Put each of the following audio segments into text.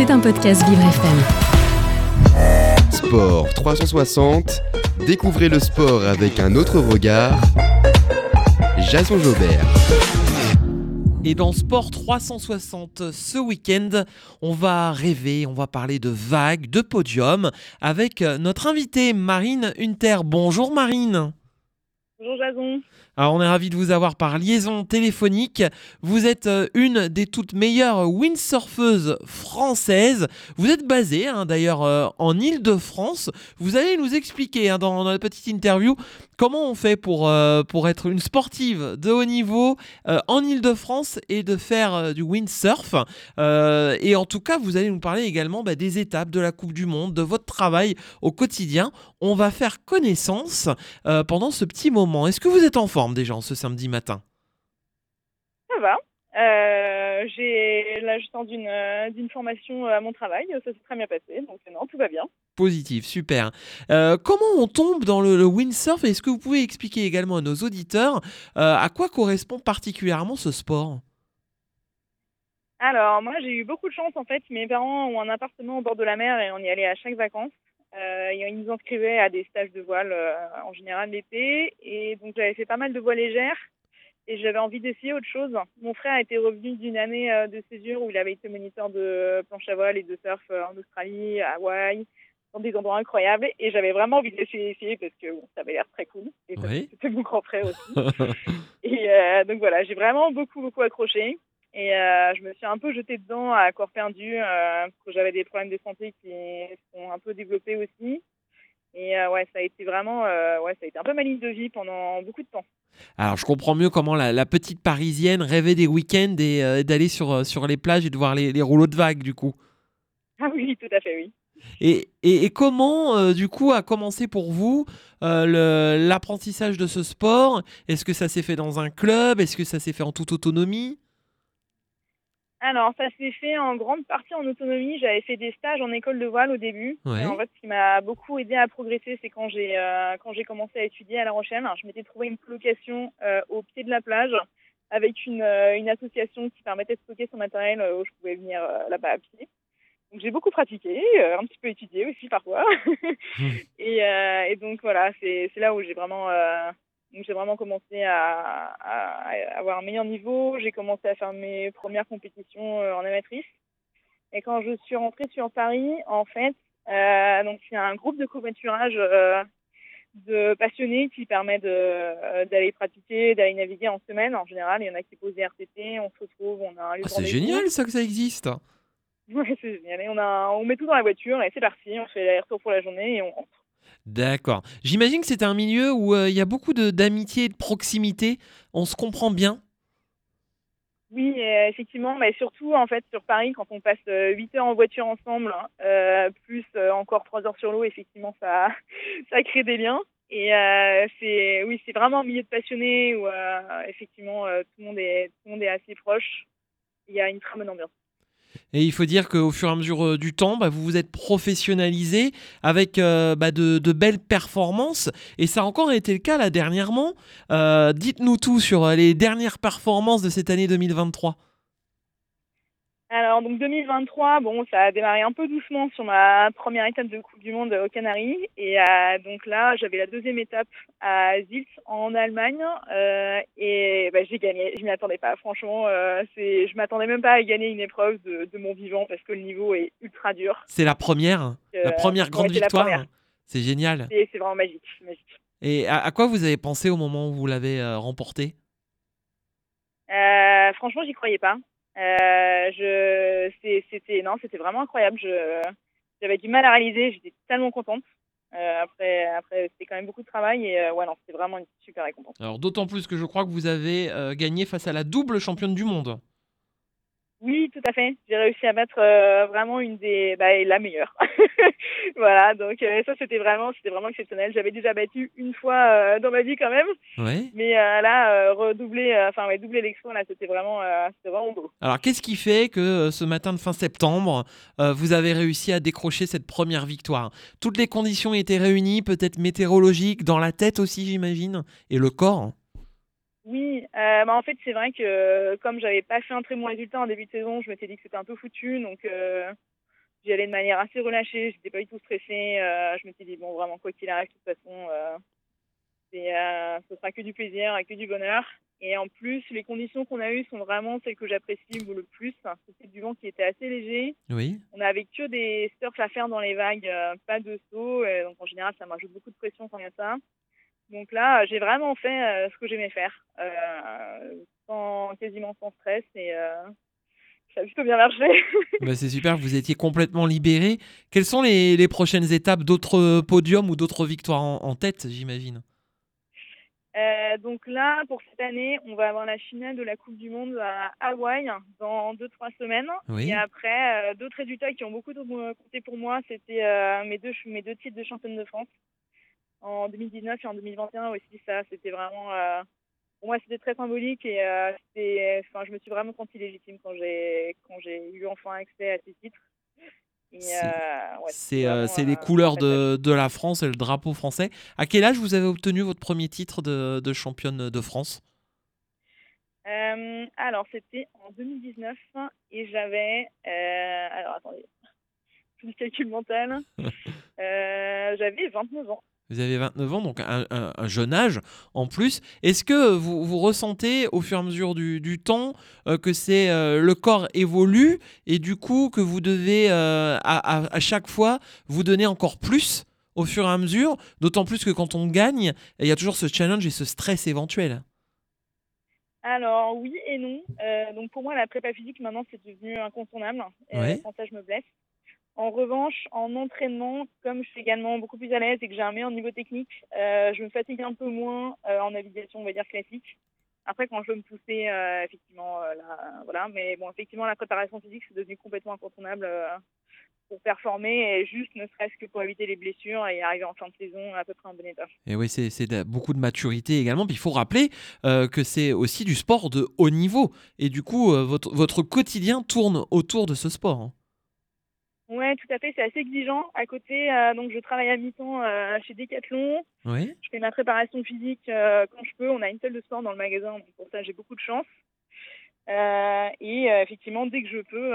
C'est un podcast Vivre FM. Sport 360. Découvrez le sport avec un autre regard. Jason Jobert. Et dans Sport 360 ce week-end, on va rêver, on va parler de vagues, de podium avec notre invitée Marine Hunter. Bonjour Marine. Bonjour Jason. Alors on est ravi de vous avoir par liaison téléphonique. Vous êtes euh, une des toutes meilleures windsurfeuses françaises. Vous êtes basée hein, d'ailleurs euh, en Ile-de-France. Vous allez nous expliquer hein, dans, notre petite interview comment on fait pour, euh, être une sportive de haut niveau en Ile-de-France et de faire du windsurf. et en tout cas, vous allez nous parler également bah, des étapes de la Coupe du Monde, de votre travail au quotidien. On va faire connaissance pendant ce petit moment. Est-ce que vous êtes en forme déjà ce samedi matin? Ça va. Euh, j'ai l'ajustement d'une euh, d'une formation euh, à mon travail, ça s'est très bien passé, donc non, tout va bien. Positif, super. comment on tombe dans le, windsurf? Est-ce que vous pouvez expliquer également à nos auditeurs à quoi correspond particulièrement ce sport? Alors, moi j'ai eu beaucoup de chance en fait. Mes parents ont un appartement au bord de la mer et on y allait à chaque vacances. Euh, ils nous inscrivaient à des stages de voile euh, en général l'été. Et donc j'avais fait pas mal de voile légère et j'avais envie d'essayer autre chose. Mon frère était revenu d'une année euh, de césure où il avait été moniteur de planche à voile et de surf en Australie, à Hawaï, dans des endroits incroyables. Et j'avais vraiment envie d'essayer parce que ça avait l'air très cool. Et c'était mon grand frère aussi. et donc voilà, j'ai vraiment beaucoup, beaucoup accroché. Et euh, je me suis un peu jetée dedans à corps perdu euh, parce que j'avais des problèmes de santé qui sont un peu développés aussi. Et euh, ouais, ça a été vraiment, ouais, ça a été un peu ma ligne de vie pendant beaucoup de temps. Alors, je comprends mieux comment la, petite parisienne rêvait des week-ends et d'aller sur, sur les plages et de voir les, les, rouleaux de vagues, du coup. Ah oui, tout à fait, oui. Et, et, et comment, du coup, a commencé pour vous l'apprentissage de ce sport? Est-ce que ça s'est fait dans un club? Est-ce que ça s'est fait en toute autonomie? Alors, ça s'est fait en grande partie en autonomie. J'avais fait des stages en école de voile au début. en fait, ce qui m'a beaucoup aidé à progresser, c'est quand j'ai euh, quand j'ai commencé à étudier à La Rochelle. je m'étais trouvé une colocation euh, au pied de la plage avec une, euh, une association qui permettait de stocker son matériel où je pouvais venir là-bas à pied. Donc j'ai beaucoup pratiqué, un petit peu étudié aussi parfois. Hmm. et, et, donc voilà, c'est là où j'ai vraiment donc j'ai vraiment commencé à, avoir un meilleur niveau. J'ai commencé à faire mes premières compétitions euh, en amatrice. Et quand je suis rentrée sur Paris, en fait, euh, donc c'est un groupe de covoiturage euh, de passionnés qui permet de d'aller pratiquer, d'aller naviguer en semaine. En général, il y en a qui posent des RTT, on se retrouve, on a un lieu ah, C'est génial ça que ça existe. Ouais, c'est génial. Et on a, on met tout dans la voiture et c'est parti. On fait les retour pour la journée et on rentre. D'accord. J'imagine que c'est un milieu où euh, il y a beaucoup d'amitié et de proximité. On se comprend bien? Oui, euh, effectivement, mais surtout en fait sur Paris, quand on passe 8 euh, heures en voiture ensemble, plus encore 3 heures sur l'eau, effectivement, ça, ça crée des liens. Et c'est oui, c'est vraiment un milieu de passionnés où effectivement tout le monde est tout le monde est assez proche. Il y a une très bonne ambiance. Et il faut dire qu'au fur et à mesure euh, du temps, bah, vous vous êtes professionnalisé avec euh, bah, de, belles performances. Et ça a encore été le cas là dernièrement. Euh, dites-nous tout sur les dernières performances de cette année 2023. Alors donc 2023, bon, ça a démarré un peu doucement sur ma première étape de Coupe du Monde aux Canaries et euh, donc là j'avais la deuxième étape à Zils en Allemagne euh, et bah, j'ai gagné. Je m'y attendais pas, franchement, euh, c'est, je m'attendais même pas à gagner une épreuve de, de, mon vivant parce que le niveau est ultra dur. C'est la première, la première grande victoire. C'est génial. C'est, c'est vraiment magique, magique. Et à, à, quoi vous avez pensé au moment où vous l'avez remporté? Franchement, j'y croyais pas. Euh, je, c'était, non, c'était vraiment incroyable. Je, j'avais du mal à réaliser. J'étais tellement contente. Euh, après, après c'était quand même beaucoup de travail et euh, ouais, non, c'était vraiment une super récompense. Alors, d'autant plus que je crois que vous avez gagné face à la double championne du monde. Oui, tout à fait. J'ai réussi à battre euh, vraiment une des, bah, la meilleure. voilà, donc euh, ça c'était vraiment, c'était vraiment exceptionnel. J'avais déjà battu une fois euh, dans ma vie quand même, ouais. mais là redoubler, enfin ouais, doubler l'exploit là, c'était vraiment, c'était vraiment beau. Alors qu'est-ce qui fait que ce matin de fin septembre, vous avez réussi à décrocher cette première victoire? Toutes les conditions étaient réunies, peut-être météorologiques, dans la tête aussi, j'imagine, et le corps? Oui, euh, bah en fait c'est vrai que comme j'avais pas fait un très bon résultat en début de saison, je m'étais dit que c'était un peu foutu, donc euh, j'y allais de manière assez relâchée, j'étais pas du tout stressée. je me suis dit, bon, vraiment, quoi qu'il arrive, de toute façon, ce sera que du plaisir et que du bonheur. Et en plus, les conditions qu'on a eues sont vraiment celles que j'apprécie le plus. C'était du vent qui était assez léger. Oui. On avait que des surfs à faire dans les vagues, euh, pas de saut. donc en général, ça m'ajoute beaucoup de pression quand il y a ça. Donc là, j'ai vraiment fait euh, ce que j'aimais faire, euh, sans, quasiment sans stress. Et ça a plutôt bien marché. bah c'est super, vous étiez complètement libéré. Quelles sont les, les prochaines étapes? D'autres podiums ou d'autres victoires en tête, j'imagine? Euh, donc là, pour cette année, on va avoir la finale de la Coupe du Monde à Hawaï dans 2-3 semaines. Et après, euh, d'autres résultats qui ont beaucoup compté pour moi, c'était euh, mes, deux, mes deux titres de championne de France en 2019 et en 2021 aussi. Ça, c'était vraiment, pour moi, c'était très symbolique et enfin, je me suis vraiment sentie légitime quand j'ai quand j'ai eu enfin accès à ces titres. C'est euh, les couleurs de, de, la France et le drapeau français. À quel âge vous avez obtenu votre premier titre de, de championne de France? Euh, Alors, c'était en 2019 et j'avais. Euh, alors, attendez, calcul mental. j'avais 29 ans. Vous avez 29 ans, donc un, jeune âge en plus. Est-ce que vous, vous, ressentez au fur et à mesure du, du temps euh, que c'est euh, le corps évolue et du coup que vous devez euh, à, à, chaque fois vous donner encore plus au fur et à mesure, d'autant plus que quand on gagne, il y a toujours ce challenge et ce stress éventuel alors oui et non. donc pour moi la prépa physique maintenant c'est devenu incontournable. Ouais. Quand ça je me blesse. En revanche, en entraînement, comme je suis également beaucoup plus à l'aise et que j'ai un meilleur niveau technique, euh, je me fatigue un peu moins euh, en navigation, on va dire classique. Après, quand je veux me pousser, euh, effectivement, là, voilà. Mais bon, effectivement, la préparation physique, c'est devenu complètement incontournable pour performer et juste ne serait-ce que pour éviter les blessures et arriver en fin de saison à peu près en bon état. Et oui, c'est beaucoup de maturité également. Puis il faut rappeler que c'est aussi du sport de haut niveau. Et du coup, votre, votre quotidien tourne autour de ce sport. Ouais, tout à fait. C'est assez exigeant. À côté, euh, donc je travaille à mi-temps euh, chez Decathlon. Oui. Je fais ma préparation physique euh, quand je peux. On a une salle de sport dans le magasin, donc pour ça j'ai beaucoup de chance. et effectivement, dès que je peux,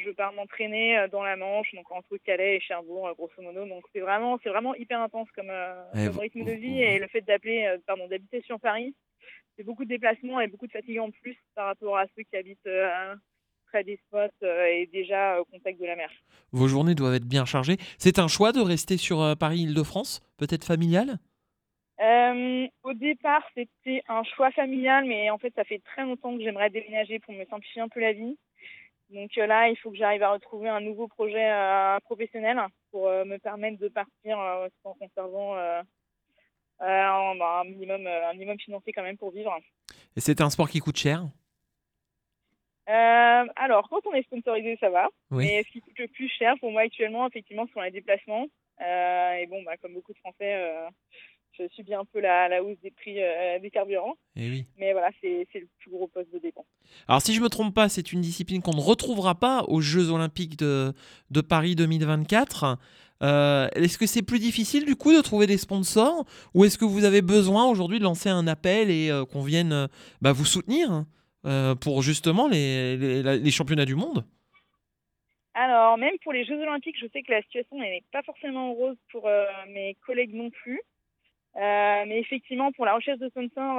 je pars m'entraîner dans la Manche, donc entre Calais et Cherbourg, grosso modo. Donc c'est vraiment, c'est vraiment hyper intense comme, rythme de vie et le fait d'appeler, pardon, d'habiter sur Paris, c'est beaucoup de déplacements et beaucoup de fatigue en plus par rapport à ceux qui habitent des spots euh, et déjà au contact de la mer. Vos journées doivent être bien chargées. C'est un choix de rester sur euh, Paris-Île-de-France, peut-être familial? Euh, Au départ, c'était un choix familial, mais en fait, ça fait très longtemps que j'aimerais déménager pour me simplifier un peu la vie. Donc là, il faut que j'arrive à retrouver un nouveau projet professionnel pour me permettre de partir en conservant bah, un, minimum, un minimum financier quand même pour vivre. Et c'est un sport qui coûte cher? Euh, alors, quand on est sponsorisé, ça va. Mais ce qui coûte le plus cher pour moi actuellement, effectivement, ce sont les déplacements. Euh, et bon, bah, comme beaucoup de Français, euh, je subis un peu la, la hausse des prix des carburants. Et oui. Mais voilà, c'est le plus gros poste de dépense. Alors, si je ne me trompe pas, c'est une discipline qu'on ne retrouvera pas aux Jeux Olympiques de, de Paris 2024. est-ce que c'est plus difficile du coup de trouver des sponsors? Ou est-ce que vous avez besoin aujourd'hui de lancer un appel et qu'on vienne bah, vous soutenir? Euh, pour justement les, les, championnats du monde Alors, même pour les Jeux Olympiques, je sais que la situation n'est pas forcément rose pour euh, mes collègues non plus. Euh, mais effectivement, pour la recherche de sponsors,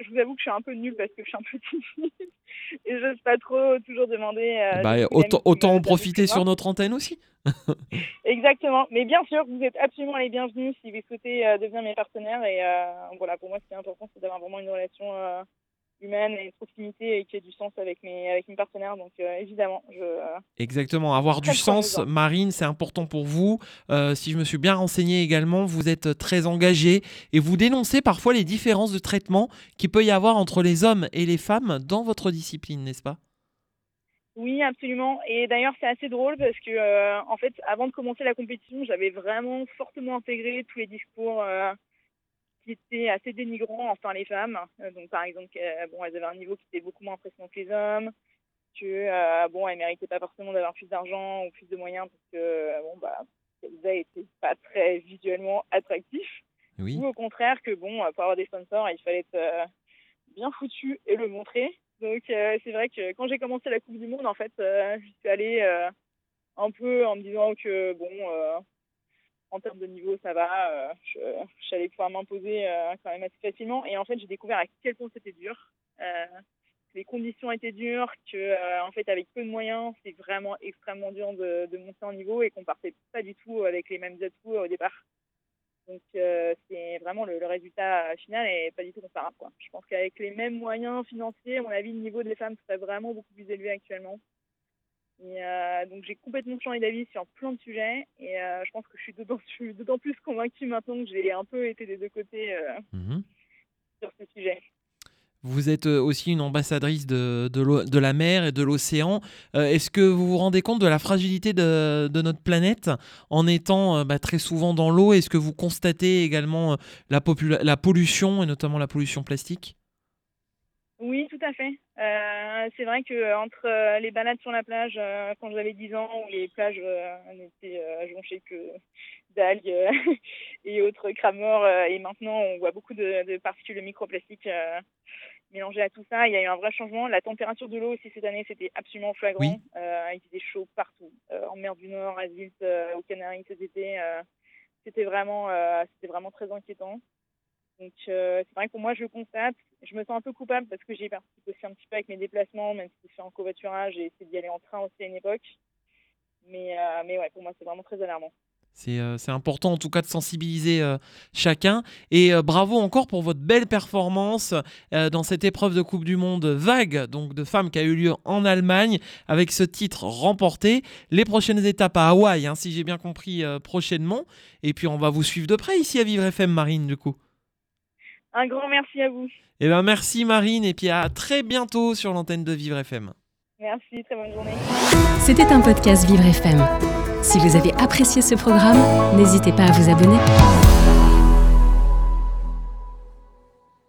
je vous avoue que je suis un peu nulle parce que je suis un peu timide et je n'ose pas trop toujours demander. Bah, autant, autant en profiter sur notre antenne aussi. Exactement. Mais bien sûr, vous êtes absolument les bienvenus si vous souhaitez devenir mes partenaires. Et voilà, pour moi, ce qui est important, c'est d'avoir vraiment une relation humaine et une proximité et qui ait du sens avec mes, avec mes partenaires. Donc euh, évidemment, je... Euh, Exactement, avoir du sens, Marine, c'est important pour vous. Euh, si je me suis bien renseigné également, vous êtes très engagée et vous dénoncez parfois les différences de traitement qu'il peut y avoir entre les hommes et les femmes dans votre discipline, n'est-ce pas? Oui, absolument. Et d'ailleurs, c'est assez drôle parce que, en fait, avant de commencer la compétition, j'avais vraiment fortement intégré tous les discours qui étaient assez dénigrants enfin les femmes. Euh, donc par exemple, euh, bon, elles avaient un niveau qui était beaucoup moins impressionnant que les hommes, que euh, bon, elles méritaient pas forcément d'avoir plus d'argent ou plus de moyens parce que bon bah elles n'étaient pas très visuellement attractifs. Oui. Ou au contraire que bon, pour avoir des sponsors, il fallait être bien foutu et le montrer. Donc c'est vrai que quand j'ai commencé la Coupe du Monde, en fait, je suis allée un peu en me disant que bon, en termes de niveau, ça va. J'allais pouvoir m'imposer quand même assez facilement. Et en fait, j'ai découvert à quel point c'était dur les conditions étaient dures, que en fait avec peu de moyens, c'est vraiment extrêmement dur de, monter en niveau et qu'on partait pas du tout avec les mêmes atouts au départ. Donc euh, c'est vraiment le, résultat final est pas du tout comparable. Je pense qu'avec les mêmes moyens financiers, à mon avis, le niveau des femmes serait vraiment beaucoup plus élevé actuellement. Et euh, donc j'ai complètement changé d'avis sur plein de sujets et euh, je pense que je suis d'autant plus convaincue maintenant que j'ai un peu été des deux côtés mmh sur ce sujet. Vous êtes euh, aussi une ambassadrice de, de, la mer et de l'océan. Euh, est-ce que vous vous rendez compte de la fragilité de, notre planète en étant euh, bah, très souvent dans l'eau? Est-ce que vous constatez également la, la, pollution et notamment la pollution plastique? Oui, tout à fait. C'est vrai que entre les balades sur la plage quand j'avais 10 ans, où les plages n'étaient jonchées que d'algues et autres cramors, et maintenant on voit beaucoup de, de particules microplastiques mélangé à tout ça, il y a eu un vrai changement. La température de l'eau aussi cette année, c'était absolument flagrant. Euh, il faisait chaud partout, euh, en mer du Nord, à Zilt, euh, aux Canaries cet été. c'était vraiment, c'était vraiment très inquiétant. Donc c'est vrai que pour moi, je constate, je me sens un peu coupable parce que j'ai participé aussi un petit peu avec mes déplacements, même si c'est en covoiturage et essayé d'y aller en train aussi à une époque. Mais, mais ouais, pour moi, c'est vraiment très alarmant. Euh, c'est important en tout cas de sensibiliser euh, chacun. Et euh, bravo encore pour votre belle performance dans cette épreuve de Coupe du Monde vague, donc de femmes qui a eu lieu en Allemagne, avec ce titre remporté. Les prochaines étapes à Hawaï, hein, si j'ai bien compris, prochainement. Et puis on va vous suivre de près ici à Vivre FM Marine du coup. Un grand merci à vous. Et eh ben merci Marine et puis à très bientôt sur l'antenne de Vivre FM. Merci, très bonne journée. C'était un podcast Vivre FM. Si vous avez apprécié ce programme, n'hésitez pas à vous abonner.